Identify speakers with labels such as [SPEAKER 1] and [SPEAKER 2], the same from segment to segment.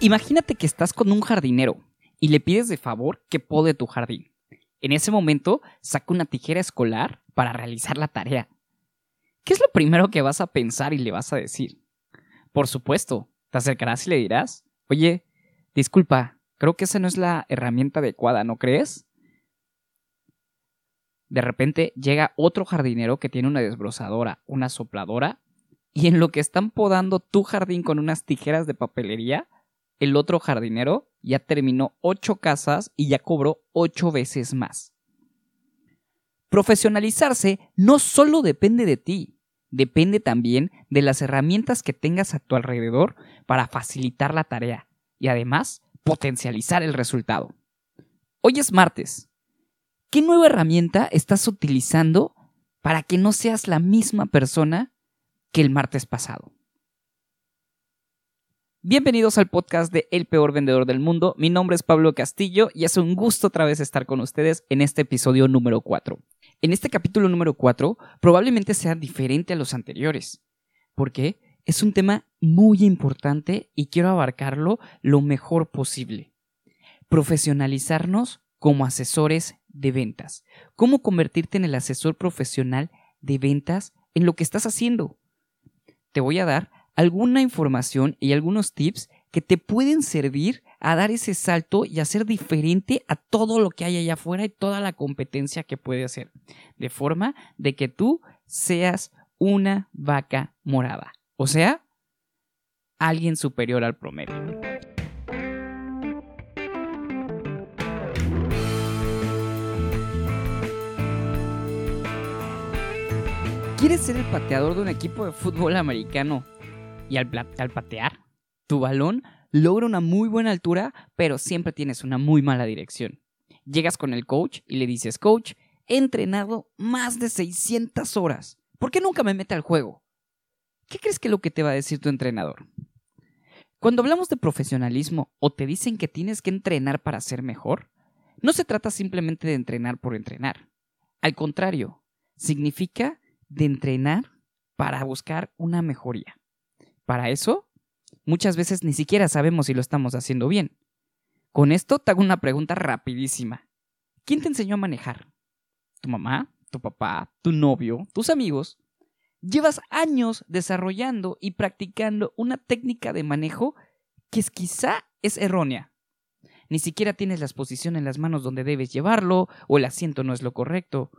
[SPEAKER 1] Imagínate que estás con un jardinero y le pides de favor que pode tu jardín. En ese momento, saca una tijera escolar para realizar la tarea. ¿Qué es lo primero que vas a pensar y le vas a decir? Por supuesto, te acercarás y le dirás, oye, disculpa, creo que esa no es la herramienta adecuada, ¿no crees? De repente llega otro jardinero que tiene una desbrozadora, una sopladora, y en lo que están podando tu jardín con unas tijeras de papelería, el otro jardinero ya terminó ocho casas y ya cobró ocho veces más. Profesionalizarse no solo depende de ti, depende también de las herramientas que tengas a tu alrededor para facilitar la tarea y además potencializar el resultado. Hoy es martes. ¿Qué nueva herramienta estás utilizando para que no seas la misma persona que el martes pasado? Bienvenidos al podcast de El Peor Vendedor del Mundo. Mi nombre es Pablo Castillo y es un gusto otra vez estar con ustedes en este episodio número 4. En este capítulo número 4 probablemente sea diferente a los anteriores, porque es un tema muy importante y quiero abarcarlo lo mejor posible. Profesionalizarnos como asesores de ventas. ¿Cómo convertirte en el asesor profesional de ventas en lo que estás haciendo? Te voy a dar alguna información y algunos tips que te pueden servir a dar ese salto y a ser diferente a todo lo que hay allá afuera y toda la competencia que puede hacer. De forma de que tú seas una vaca morada. O sea, alguien superior al promedio. ¿Quieres ser el pateador de un equipo de fútbol americano y al, patear, tu balón logra una muy buena altura, pero siempre tienes una muy mala dirección. Llegas con el coach y le dices, coach, he entrenado más de 600 horas. ¿Por qué nunca me mete al juego? ¿Qué crees que es lo que te va a decir tu entrenador? Cuando hablamos de profesionalismo o te dicen que tienes que entrenar para ser mejor, no se trata simplemente de entrenar por entrenar. Al contrario, significa de entrenar para buscar una mejoría. Para eso, muchas veces ni siquiera sabemos si lo estamos haciendo bien. Con esto te hago una pregunta rapidísima. ¿Quién te enseñó a manejar? ¿Tu mamá? ¿Tu papá? ¿Tu novio? ¿Tus amigos? Llevas años desarrollando y practicando una técnica de manejo que es, quizá es errónea. Ni siquiera tienes la exposición en las manos donde debes llevarlo o el asiento no es lo correcto.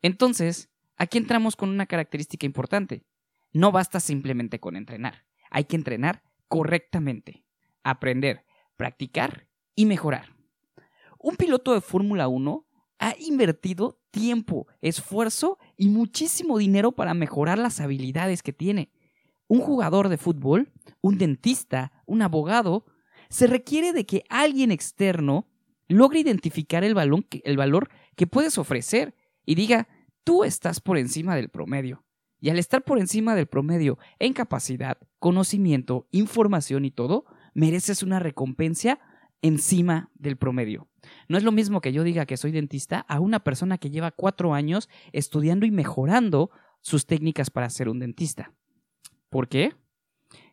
[SPEAKER 1] Entonces, aquí entramos con una característica importante. No basta simplemente con entrenar, hay que entrenar correctamente, aprender, practicar y mejorar. Un piloto de Fórmula 1 ha invertido tiempo, esfuerzo y muchísimo dinero para mejorar las habilidades que tiene. Un jugador de fútbol, un dentista, un abogado, se requiere de que alguien externo logre identificar el, el valor que puedes ofrecer y diga, tú estás por encima del promedio. Y al estar por encima del promedio en capacidad, conocimiento, información y todo, mereces una recompensa encima del promedio. No es lo mismo que yo diga que soy dentista a una persona que lleva cuatro años estudiando y mejorando sus técnicas para ser un dentista. ¿Por qué?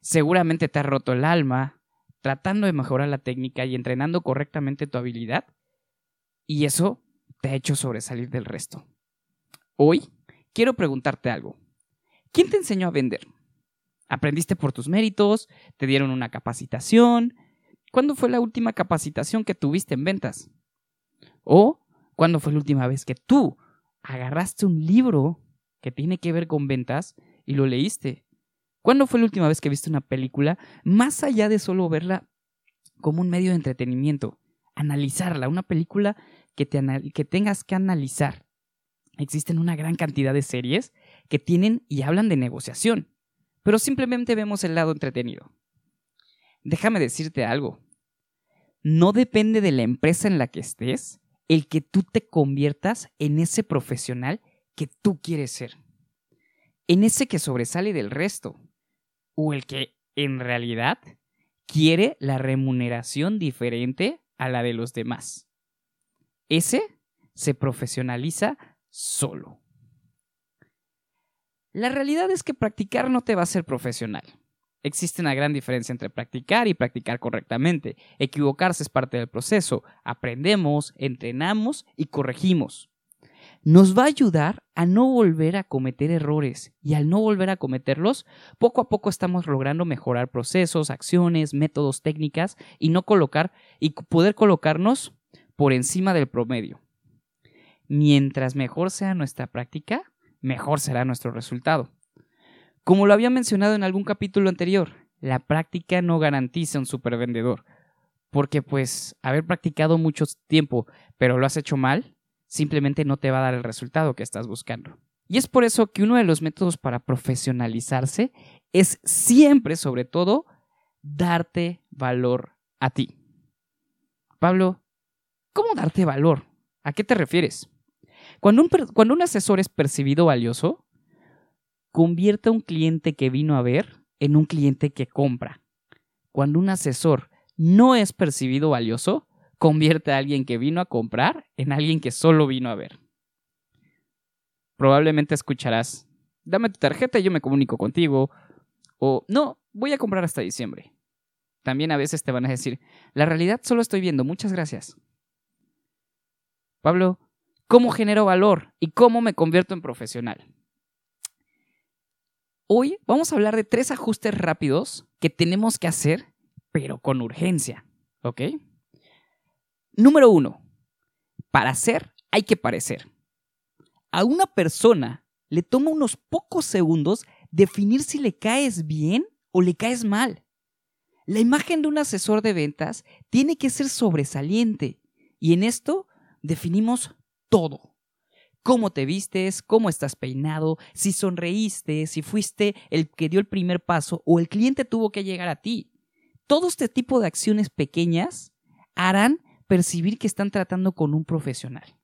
[SPEAKER 1] Seguramente te ha roto el alma tratando de mejorar la técnica y entrenando correctamente tu habilidad y eso te ha hecho sobresalir del resto. Hoy quiero preguntarte algo. ¿Quién te enseñó a vender? ¿Aprendiste por tus méritos? ¿Te dieron una capacitación? ¿Cuándo fue la última capacitación que tuviste en ventas? ¿O cuándo fue la última vez que tú agarraste un libro que tiene que ver con ventas y lo leíste? ¿Cuándo fue la última vez que viste una película más allá de solo verla como un medio de entretenimiento? Analizarla, una película que, que tengas que analizar. Existen una gran cantidad de series que tienen y hablan de negociación, pero simplemente vemos el lado entretenido. Déjame decirte algo. No depende de la empresa en la que estés el que tú te conviertas en ese profesional que tú quieres ser. En ese que sobresale del resto. O el que, en realidad, quiere la remuneración diferente a la de los demás. Ese se profesionaliza solo. La realidad es que practicar no te va a ser profesional. Existe una gran diferencia entre practicar y practicar correctamente. Equivocarse es parte del proceso. Aprendemos, entrenamos y corregimos. Nos va a ayudar a no volver a cometer errores y al no volver a cometerlos, poco a poco estamos logrando mejorar procesos, acciones, métodos, técnicas y no colocar y poder colocarnos por encima del promedio. Mientras mejor sea nuestra práctica, mejor será nuestro resultado. Como lo había mencionado en algún capítulo anterior, la práctica no garantiza un supervendedor, porque pues haber practicado mucho tiempo, pero lo has hecho mal, simplemente no te va a dar el resultado que estás buscando. Y es por eso que uno de los métodos para profesionalizarse es siempre, sobre todo, darte valor a ti. Pablo, ¿cómo darte valor? ¿A qué te refieres? Cuando un, cuando un asesor es percibido valioso, convierte a un cliente que vino a ver en un cliente que compra. Cuando un asesor no es percibido valioso, convierte a alguien que vino a comprar en alguien que solo vino a ver. Probablemente escucharás, dame tu tarjeta y yo me comunico contigo. O no, voy a comprar hasta diciembre. También a veces te van a decir, la realidad solo estoy viendo, muchas gracias. Pablo, ¿cómo genero valor y cómo me convierto en profesional? Hoy vamos a hablar de tres ajustes rápidos que tenemos que hacer, pero con urgencia. ¿Ok? Número uno. Para hacer hay que parecer. A una persona le toma unos pocos segundos definir si le caes bien o le caes mal. La imagen de un asesor de ventas tiene que ser sobresaliente y en esto definimos todo cómo te vistes, cómo estás peinado, si sonreíste, si fuiste el que dio el primer paso o el cliente tuvo que llegar a ti. Todo este tipo de acciones pequeñas harán percibir que están tratando con un profesional.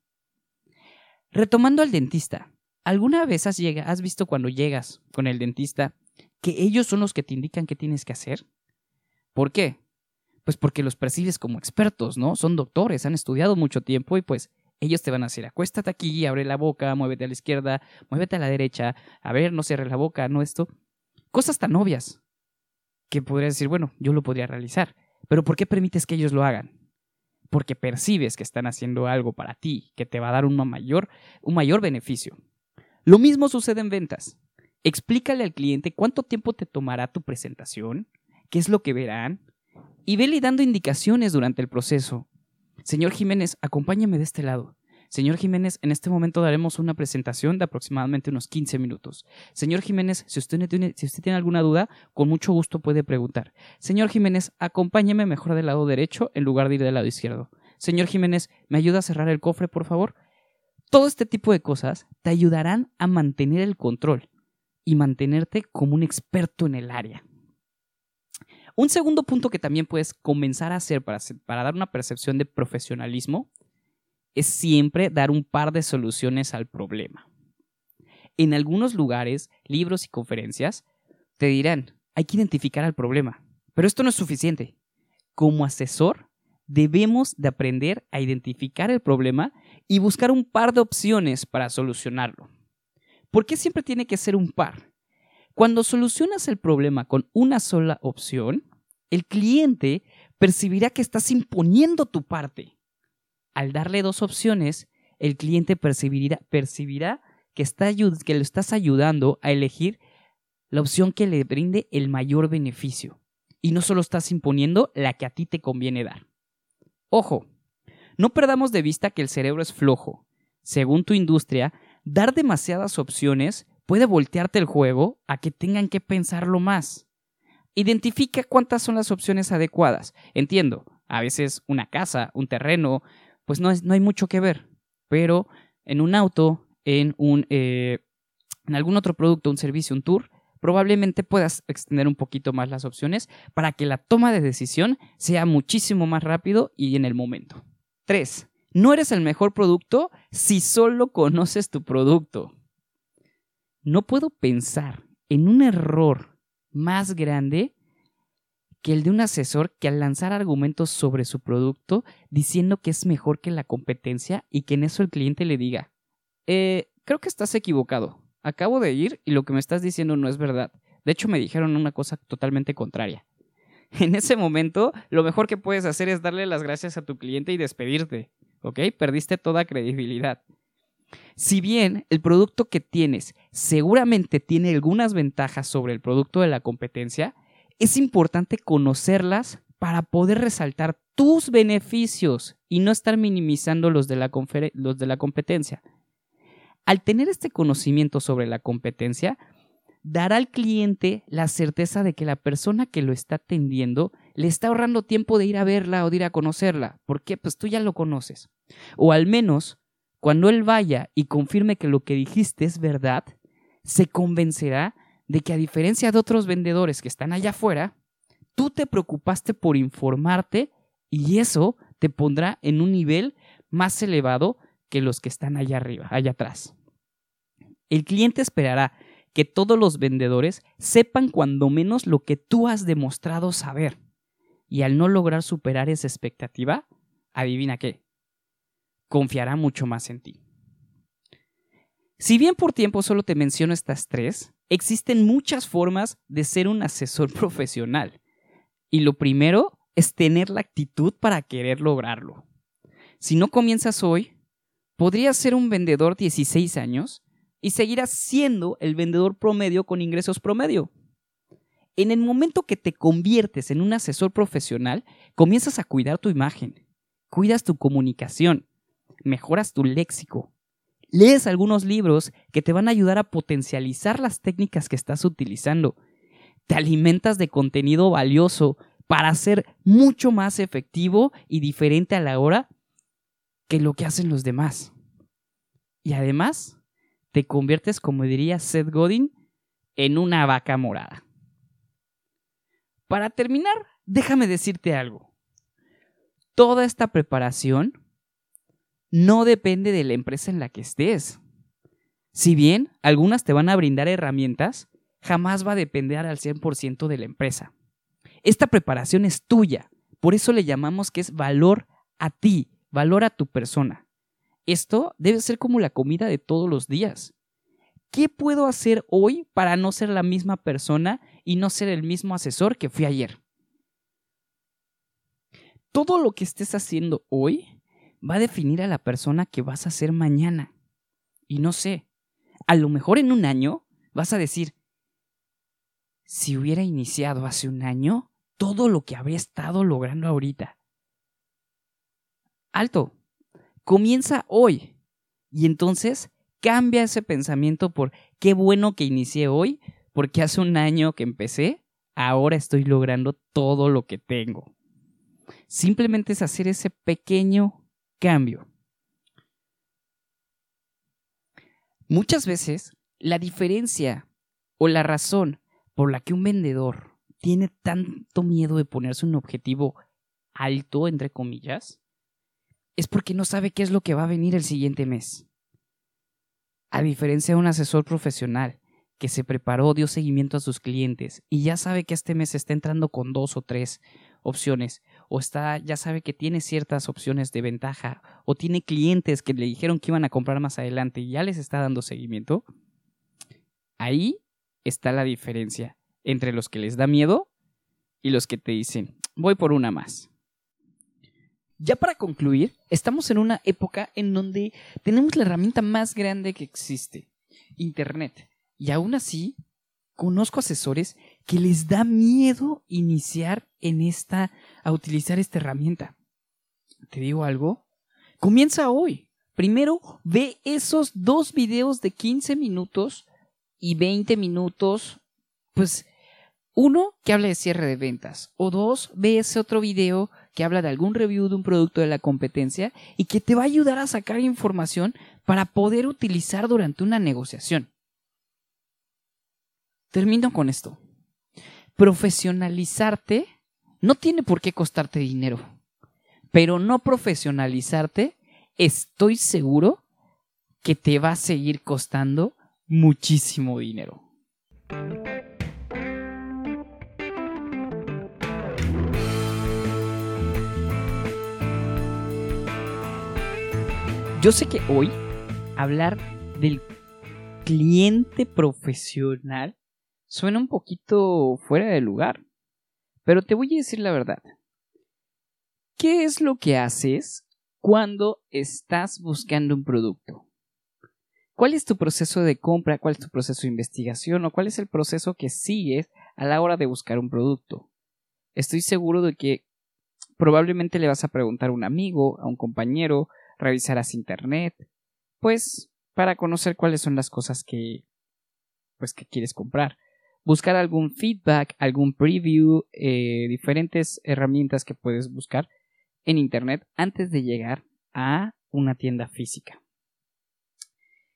[SPEAKER 1] Retomando al dentista, ¿alguna vez has, has visto cuando llegas con el dentista que ellos son los que te indican qué tienes que hacer? ¿Por qué? Pues porque los percibes como expertos, ¿no? Son doctores, han estudiado mucho tiempo y pues ellos te van a decir, acuéstate aquí, abre la boca, muévete a la izquierda, muévete a la derecha, a ver, no cierres la boca, no esto. Cosas tan obvias que podrías decir, bueno, yo lo podría realizar, pero ¿por qué permites que ellos lo hagan? Porque percibes que están haciendo algo para ti, que te va a dar un mayor, un mayor beneficio. Lo mismo sucede en ventas. Explícale al cliente cuánto tiempo te tomará tu presentación, qué es lo que verán, y vele dando indicaciones durante el proceso. Señor Jiménez, acompáñame de este lado. Señor Jiménez, en este momento daremos una presentación de aproximadamente unos 15 minutos. Señor Jiménez, si usted, tiene, si usted tiene alguna duda, con mucho gusto puede preguntar. Señor Jiménez, acompáñeme mejor del lado derecho en lugar de ir del lado izquierdo. Señor Jiménez, ¿me ayuda a cerrar el cofre, por favor? Todo este tipo de cosas te ayudarán a mantener el control y mantenerte como un experto en el área. Un segundo punto que también puedes comenzar a hacer para, dar una percepción de profesionalismo es siempre dar un par de soluciones al problema. En algunos lugares, libros y conferencias te dirán, hay que identificar el problema, pero esto no es suficiente. Como asesor, debemos de aprender a identificar el problema y buscar un par de opciones para solucionarlo. ¿Por qué siempre tiene que ser un par? Cuando solucionas el problema con una sola opción, el cliente percibirá que estás imponiendo tu parte. Al darle dos opciones, el cliente percibirá, percibirá que, está, que lo estás ayudando a elegir la opción que le brinde el mayor beneficio. Y no solo estás imponiendo la que a ti te conviene dar. Ojo, no perdamos de vista que el cerebro es flojo. Según tu industria, dar demasiadas opciones puede voltearte el juego a que tengan que pensarlo más. Identifica cuántas son las opciones adecuadas. Entiendo, a veces una casa, un terreno, pues no, es, no hay mucho que ver, pero en un auto, en, un, eh, en algún otro producto, un servicio, un tour, probablemente puedas extender un poquito más las opciones para que la toma de decisión sea muchísimo más rápido y en el momento. 3. No eres el mejor producto si solo conoces tu producto. No puedo pensar en un error más grande que el de un asesor que al lanzar argumentos sobre su producto diciendo que es mejor que la competencia y que en eso el cliente le diga, eh, creo que estás equivocado. Acabo de ir y lo que me estás diciendo no es verdad. De hecho, me dijeron una cosa totalmente contraria. En ese momento, lo mejor que puedes hacer es darle las gracias a tu cliente y despedirte. ¿Ok? Perdiste toda credibilidad. Si bien el producto que tienes seguramente tiene algunas ventajas sobre el producto de la competencia, es importante conocerlas para poder resaltar tus beneficios y no estar minimizando los de la, competencia. Al tener este conocimiento sobre la competencia, dará al cliente la certeza de que la persona que lo está atendiendo le está ahorrando tiempo de ir a verla o de ir a conocerla. ¿Por qué? Pues tú ya lo conoces. O al menos, cuando él vaya y confirme que lo que dijiste es verdad, se convencerá de que a diferencia de otros vendedores que están allá afuera, tú te preocupaste por informarte y eso te pondrá en un nivel más elevado que los que están allá arriba, allá atrás. El cliente esperará que todos los vendedores sepan cuando menos lo que tú has demostrado saber. Y al no lograr superar esa expectativa, adivina qué, confiará mucho más en ti. Si bien por tiempo solo te menciono estas tres, existen muchas formas de ser un asesor profesional. Y lo primero es tener la actitud para querer lograrlo. Si no comienzas hoy, podrías ser un vendedor 16 años y seguirás siendo el vendedor promedio con ingresos promedio. En el momento que te conviertes en un asesor profesional, comienzas a cuidar tu imagen, cuidas tu comunicación, mejoras tu léxico, lees algunos libros que te van a ayudar a potencializar las técnicas que estás utilizando, te alimentas de contenido valioso para ser mucho más efectivo y diferente a la hora que lo que hacen los demás. Y además, te conviertes, como diría Seth Godin, en una vaca morada. Para terminar, déjame decirte algo. Toda esta preparación no depende de la empresa en la que estés. Si bien algunas te van a brindar herramientas, jamás va a depender al 100% de la empresa. Esta preparación es tuya, por eso le llamamos que es valor a ti, valor a tu persona. Esto debe ser como la comida de todos los días. ¿Qué puedo hacer hoy para no ser la misma persona y no ser el mismo asesor que fui ayer? Todo lo que estés haciendo hoy va a definir a la persona que vas a ser mañana. Y no sé, a lo mejor en un año vas a decir, si hubiera iniciado hace un año, todo lo que habría estado logrando ahorita. Alto, Comienza hoy. Y entonces cambia ese pensamiento por qué bueno que inicié hoy, porque hace un año que empecé, ahora estoy logrando todo lo que tengo. Simplemente es hacer ese pequeño cambio. Muchas veces la diferencia o la razón por la que un vendedor tiene tanto miedo de ponerse un objetivo alto, entre comillas, es porque no sabe qué es lo que va a venir el siguiente mes. A diferencia de un asesor profesional que se preparó, dio seguimiento a sus clientes y ya sabe que este mes está entrando con dos o tres opciones o está ya sabe que tiene ciertas opciones de ventaja o tiene clientes que le dijeron que iban a comprar más adelante y ya les está dando seguimiento. Ahí está la diferencia entre los que les da miedo y los que te dicen, voy por una más. Ya para concluir, estamos en una época en donde tenemos la herramienta más grande que existe, Internet. Y aún así, conozco asesores que les da miedo iniciar en esta, a utilizar esta herramienta. ¿Te digo algo? Comienza hoy. Primero, ve esos dos videos de 15 minutos y 20 minutos, pues, uno que habla de cierre de ventas, o dos, ve ese otro video que habla de algún review de un producto de la competencia y que te va a ayudar a sacar información para poder utilizar durante una negociación. Termino con esto. Profesionalizarte no tiene por qué costarte dinero, pero no profesionalizarte, estoy seguro que te va a seguir costando muchísimo dinero. Yo sé que hoy hablar del cliente profesional suena un poquito fuera de lugar pero te voy a decir la verdad. ¿Qué es lo que haces cuando estás buscando un producto? ¿Cuál es tu proceso de compra? ¿Cuál es tu proceso de investigación? ¿O cuál es el proceso que sigues a la hora de buscar un producto? Estoy seguro de que probablemente le vas a preguntar a un amigo, a un compañero, revisarás internet, pues para conocer cuáles son las cosas que pues que quieres comprar. Buscar algún feedback, algún preview, eh, diferentes herramientas que puedes buscar en internet antes de llegar a una tienda física.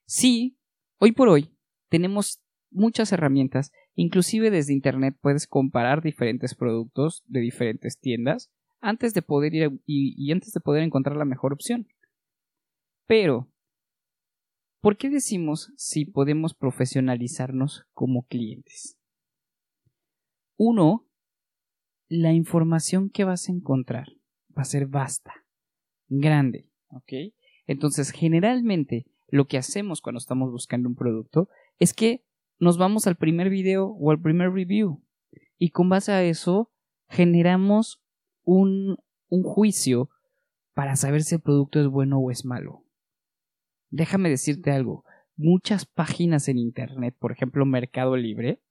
[SPEAKER 1] Sí, hoy por hoy tenemos muchas herramientas, inclusive desde internet puedes comparar diferentes productos de diferentes tiendas antes de poder ir y, antes de poder encontrar la mejor opción. Pero, ¿por qué decimos si podemos profesionalizarnos como clientes? Uno, la información que vas a encontrar va a ser vasta, grande, ¿ok? Entonces, generalmente, lo que hacemos cuando estamos buscando un producto es que nos vamos al primer video o al primer review y con base a eso generamos un, un juicio para saber si el producto es bueno o es malo. Déjame decirte algo, muchas páginas en Internet, por ejemplo Mercado Libre,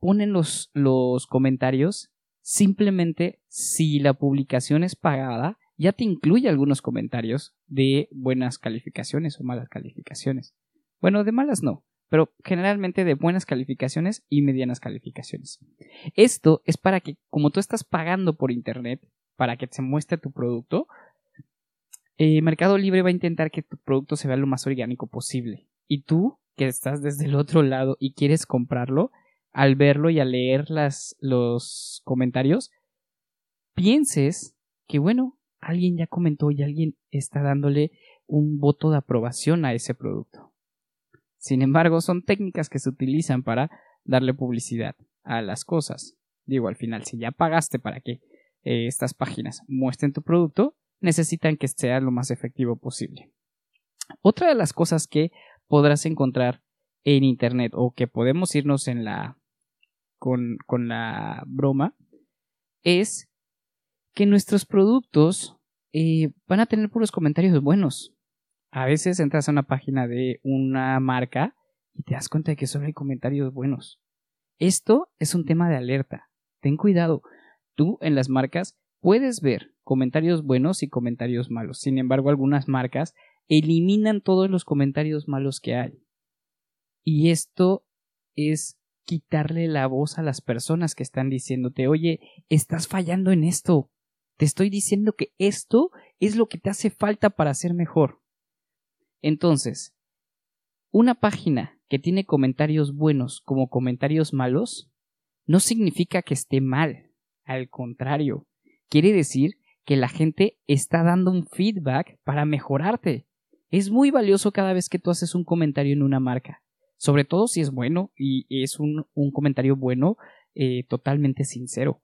[SPEAKER 1] ponen los, los comentarios simplemente si la publicación es pagada ya te incluye algunos comentarios de buenas calificaciones o malas calificaciones. Bueno, de malas no, pero generalmente de buenas calificaciones y medianas calificaciones. Esto es para que, como tú estás pagando por Internet, para que se muestre tu producto, eh, Mercado Libre va a intentar que tu producto se vea lo más orgánico posible. Y tú, que estás desde el otro lado y quieres comprarlo, al verlo y al leer las, los comentarios, pienses que, bueno, alguien ya comentó y alguien está dándole un voto de aprobación a ese producto. Sin embargo, son técnicas que se utilizan para darle publicidad a las cosas. Digo, al final, si ya pagaste para que eh, estas páginas muestren tu producto, necesitan que sea lo más efectivo posible. Otra de las cosas que podrás encontrar en Internet o que podemos irnos en la con, con la broma es que nuestros productos eh, van a tener puros comentarios buenos. A veces entras a una página de una marca y te das cuenta de que solo hay comentarios buenos. Esto es un tema de alerta. Ten cuidado. Tú en las marcas puedes ver comentarios buenos y comentarios malos. Sin embargo, algunas marcas eliminan todos los comentarios malos que hay. Y esto es quitarle la voz a las personas que están diciéndote, oye, estás fallando en esto. Te estoy diciendo que esto es lo que te hace falta para ser mejor. Entonces, una página que tiene comentarios buenos como comentarios malos no significa que esté mal. Al contrario, quiere decir que la gente está dando un feedback para mejorarte. Es muy valioso cada vez que tú haces un comentario en una marca, sobre todo si es bueno y es un, comentario bueno eh, totalmente sincero.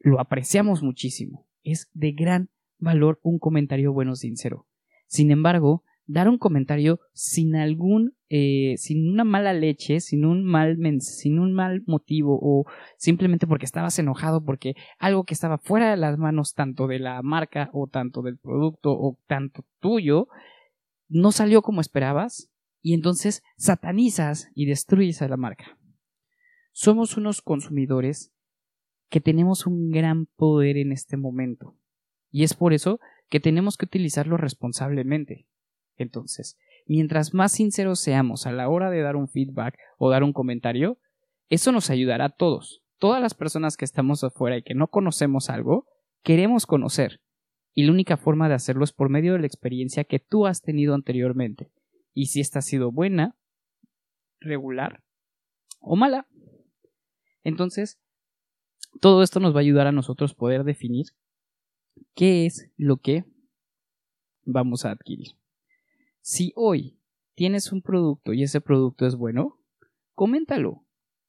[SPEAKER 1] Lo apreciamos muchísimo es de gran valor un comentario bueno sincero. Sin embargo, dar un comentario sin algún, eh, sin una mala leche, sin un mal, sin un mal motivo o simplemente porque estabas enojado porque algo que estaba fuera de las manos tanto de la marca o tanto del producto o tanto tuyo no salió como esperabas y entonces satanizas y destruyes a la marca. Somos unos consumidores que tenemos un gran poder en este momento. Y es por eso que tenemos que utilizarlo responsablemente. Entonces, mientras más sinceros seamos a la hora de dar un feedback o dar un comentario, eso nos ayudará a todos. Todas las personas que estamos afuera y que no conocemos algo, queremos conocer. Y la única forma de hacerlo es por medio de la experiencia que tú has tenido anteriormente. Y si esta ha sido buena, regular o mala. Entonces, todo esto nos va a ayudar a nosotros poder definir qué es lo que vamos a adquirir. Si hoy tienes un producto y ese producto es bueno, coméntalo,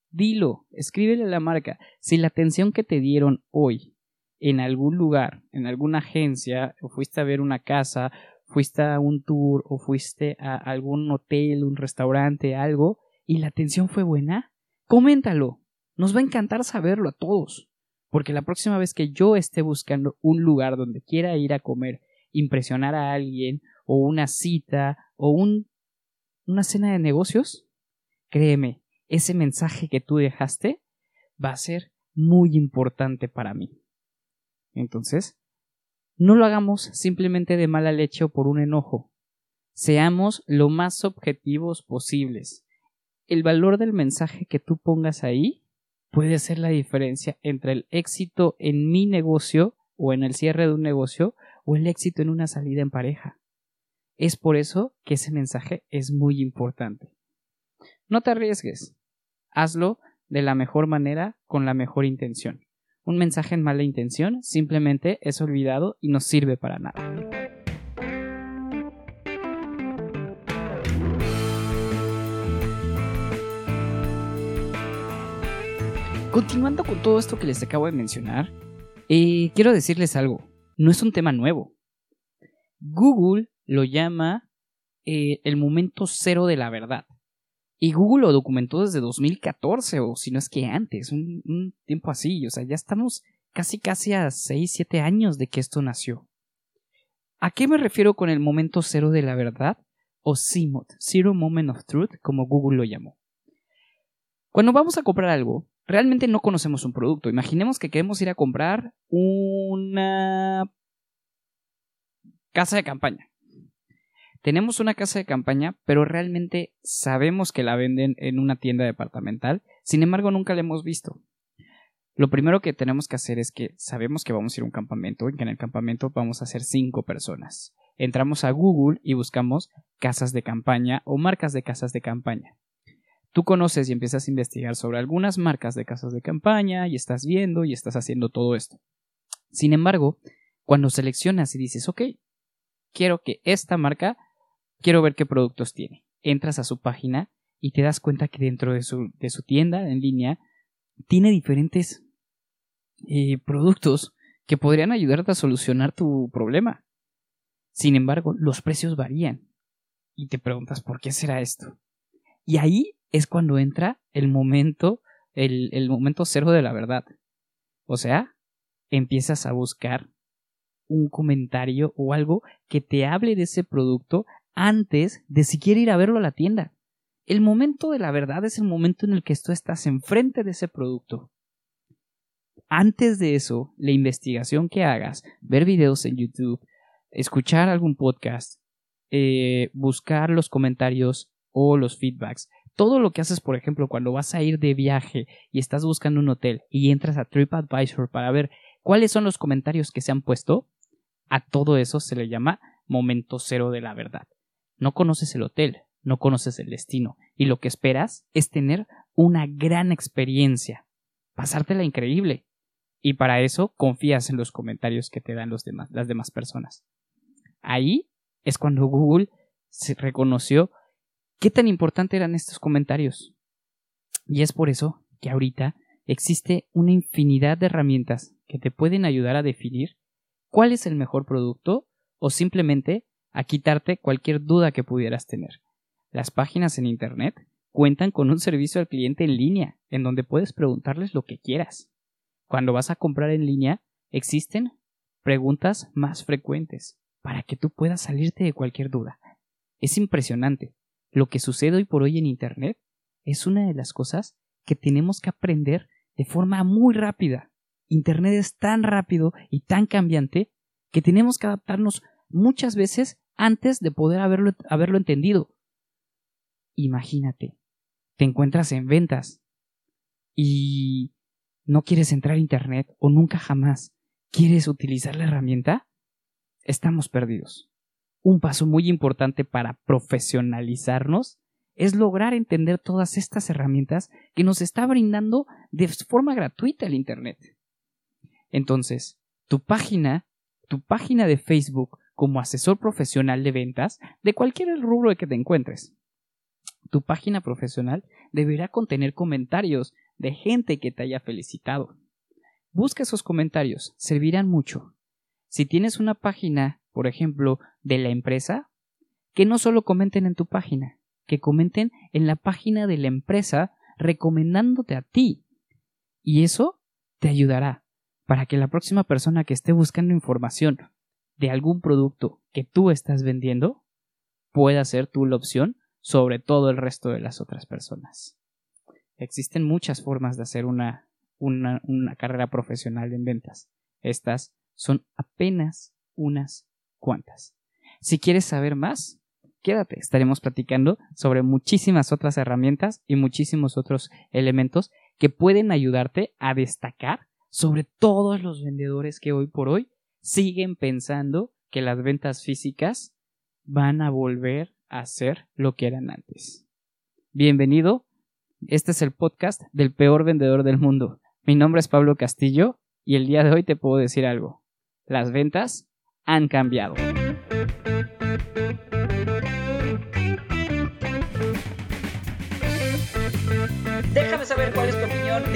[SPEAKER 1] dilo, escríbele a la marca. Si la atención que te dieron hoy en algún lugar, en alguna agencia, o fuiste a ver una casa, fuiste a un tour o fuiste a algún hotel, un restaurante, algo, y la atención fue buena, coméntalo. Nos va a encantar saberlo a todos. Porque la próxima vez que yo esté buscando un lugar donde quiera ir a comer, impresionar a alguien, o una cita, o un, una cena de negocios, créeme, ese mensaje que tú dejaste va a ser muy importante para mí. Entonces, no lo hagamos simplemente de mala leche o por un enojo. Seamos lo más objetivos posibles. El valor del mensaje que tú pongas ahí puede ser la diferencia entre el éxito en mi negocio o en el cierre de un negocio o el éxito en una salida en pareja. Es por eso que ese mensaje es muy importante. No te arriesgues. Hazlo de la mejor manera con la mejor intención. Un mensaje en mala intención simplemente es olvidado y no sirve para nada. Continuando con todo esto que les acabo de mencionar, eh, quiero decirles algo. No es un tema nuevo. Google lo llama eh, el momento cero de la verdad. Y Google lo documentó desde 2014, o si no es que antes, un, tiempo así. O sea, ya estamos casi casi a 6, 7 años de que esto nació. ¿A qué me refiero con el momento cero de la verdad? O CMOT, Zero Moment of Truth, como Google lo llamó. Cuando vamos a comprar algo, realmente no conocemos un producto. Imaginemos que queremos ir a comprar una casa de campaña. Tenemos una casa de campaña, pero realmente sabemos que la venden en una tienda departamental, sin embargo nunca la hemos visto. Lo primero que tenemos que hacer es que sabemos que vamos a ir a un campamento y que en el campamento vamos a ser cinco personas. Entramos a Google y buscamos casas de campaña o marcas de casas de campaña. Tú conoces y empiezas a investigar sobre algunas marcas de casas de campaña y estás viendo y estás haciendo todo esto. Sin embargo, cuando seleccionas y dices, ok, quiero que esta marca quiero ver qué productos tiene. Entras a su página y te das cuenta que dentro de su, de su tienda en línea tiene diferentes eh, productos que podrían ayudarte a solucionar tu problema. Sin embargo, los precios varían. Y te preguntas por qué será esto. Y ahí es cuando entra el momento, el, el momento cero de la verdad. O sea, empiezas a buscar un comentario o algo que te hable de ese producto antes de siquiera ir a verlo a la tienda. El momento de la verdad es el momento en el que tú estás enfrente de ese producto. Antes de eso, la investigación que hagas, ver videos en YouTube, escuchar algún podcast, eh, buscar los comentarios o los feedbacks, todo lo que haces, por ejemplo, cuando vas a ir de viaje y estás buscando un hotel y entras a TripAdvisor para ver cuáles son los comentarios que se han puesto, a todo eso se le llama momento cero de la verdad. No conoces el hotel, no conoces el destino, y lo que esperas es tener una gran experiencia, pasártela increíble. Y para eso confías en los comentarios que te dan los demás, las demás personas. Ahí es cuando Google se reconoció qué tan importante eran estos comentarios. Y es por eso que ahorita existe una infinidad de herramientas que te pueden ayudar a definir cuál es el mejor producto o simplemente a quitarte cualquier duda que pudieras tener. Las páginas en Internet cuentan con un servicio al cliente en línea, en donde puedes preguntarles lo que quieras. Cuando vas a comprar en línea, existen preguntas más frecuentes para que tú puedas salirte de cualquier duda. Es impresionante. Lo que sucede hoy por hoy en Internet es una de las cosas que tenemos que aprender de forma muy rápida. Internet es tan rápido y tan cambiante que tenemos que adaptarnos muchas veces antes de poder haberlo, haberlo entendido. Imagínate, te encuentras en ventas y no quieres entrar a Internet o nunca jamás quieres utilizar la herramienta, estamos perdidos. Un paso muy importante para profesionalizarnos es lograr entender todas estas herramientas que nos está brindando de forma gratuita el Internet. Entonces, tu página, tu página de Facebook como asesor profesional de ventas de cualquier rubro de que te encuentres. Tu página profesional deberá contener comentarios de gente que te haya felicitado. Busca esos comentarios, servirán mucho. Si tienes una página por ejemplo, de la empresa, que no solo comenten en tu página, que comenten en la página de la empresa recomendándote a ti. Y eso te ayudará para que la próxima persona que esté buscando información de algún producto que tú estás vendiendo pueda ser tú la opción sobre todo el resto de las otras personas. Existen muchas formas de hacer una, una, una carrera profesional en ventas. Estas son apenas unas cuantas. Si quieres saber más, quédate, estaremos platicando sobre muchísimas otras herramientas y muchísimos otros elementos que pueden ayudarte a destacar sobre todos los vendedores que hoy por hoy siguen pensando que las ventas físicas van a volver a ser lo que eran antes. Bienvenido, este es el podcast del peor vendedor del mundo. Mi nombre es Pablo Castillo y el día de hoy te puedo decir algo. Las ventas han cambiado.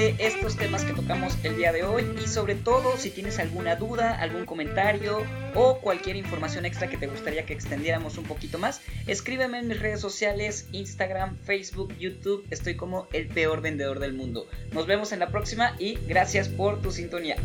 [SPEAKER 1] Estos temas que tocamos el día de hoy y sobre todo si tienes alguna duda, algún comentario o cualquier información extra que te gustaría que extendiéramos un poquito más, escríbeme en mis redes sociales, Instagram, Facebook, YouTube, estoy como el peor vendedor del mundo. Nos vemos en la próxima y gracias por tu sintonía.